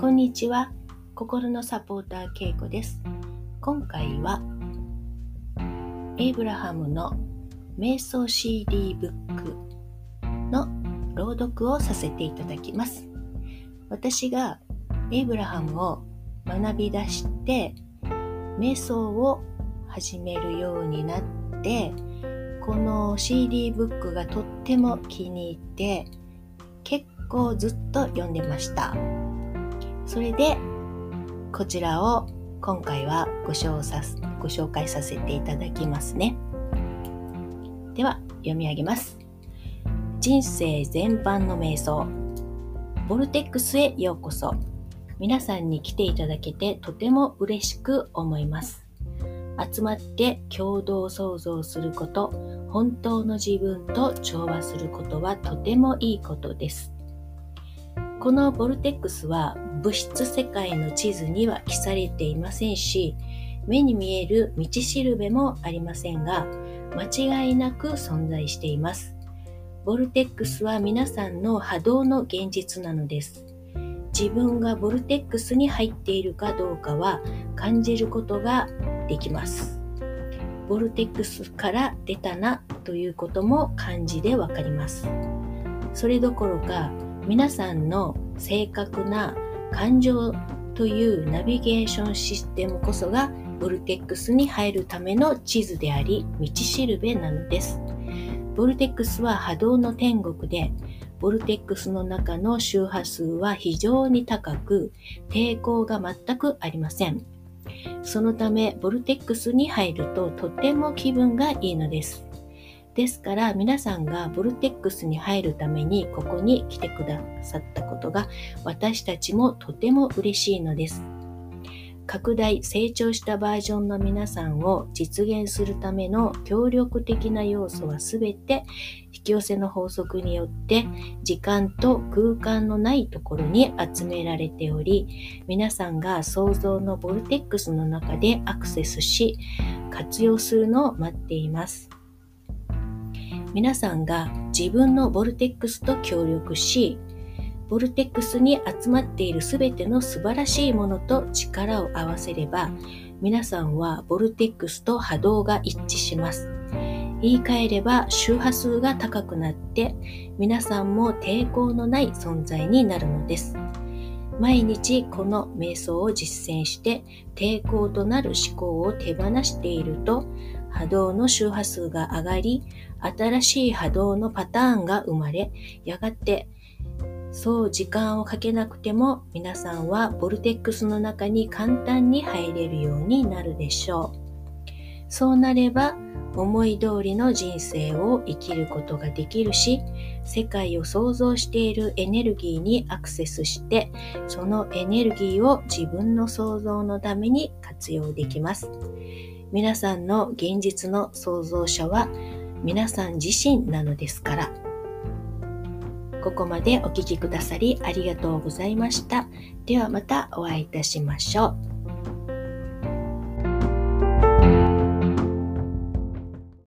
こんにちは。心のサポーターけいこです。今回はエイブラハムの瞑想 CD ブックの朗読をさせていただきます。私がエイブラハムを学び出して瞑想を始めるようになってこの CD ブックがとっても気に入って結構ずっと読んでました。それでこちらを今回はご紹さご紹介させていただきますね。では読み上げます。人生全般の瞑想。ボルテックスへようこそ。皆さんに来ていただけてとても嬉しく思います。集まって共同創造すること本当の自分と調和することはとてもいいことです。このボルテックスは物質世界の地図には記されていませんし、目に見える道しるべもありませんが、間違いなく存在しています。ボルテックスは皆さんの波動の現実なのです。自分がボルテックスに入っているかどうかは感じることができます。ボルテックスから出たなということも漢字でわかります。それどころか皆さんの正確な感情というナビゲーションシステムこそがボルテックスに入るための地図であり道しるべなのです。ボルテックスは波動の天国でボルテックスの中の周波数は非常に高く抵抗が全くありません。そのためボルテックスに入るととても気分がいいのです。ですから皆さんがボルテックスに入るためにここに来てくださったことが私たちもとても嬉しいのです。拡大、成長したバージョンの皆さんを実現するための協力的な要素は全て引き寄せの法則によって時間と空間のないところに集められており皆さんが想像のボルテックスの中でアクセスし活用するのを待っています。皆さんが自分のボルテックスと協力し、ボルテックスに集まっているすべての素晴らしいものと力を合わせれば、皆さんはボルテックスと波動が一致します。言い換えれば周波数が高くなって皆さんも抵抗のない存在になるのです。毎日この瞑想を実践して抵抗となる思考を手放していると波動の周波数が上がり新しい波動のパターンが生まれやがてそう時間をかけなくても皆さんはボルテックスの中に簡単に入れるようになるでしょう。そうなれば思い通りの人生を生きることができるし、世界を想像しているエネルギーにアクセスして、そのエネルギーを自分の想像のために活用できます。皆さんの現実の創造者は皆さん自身なのですから。ここまでお聴きくださりありがとうございました。ではまたお会いいたしましょう。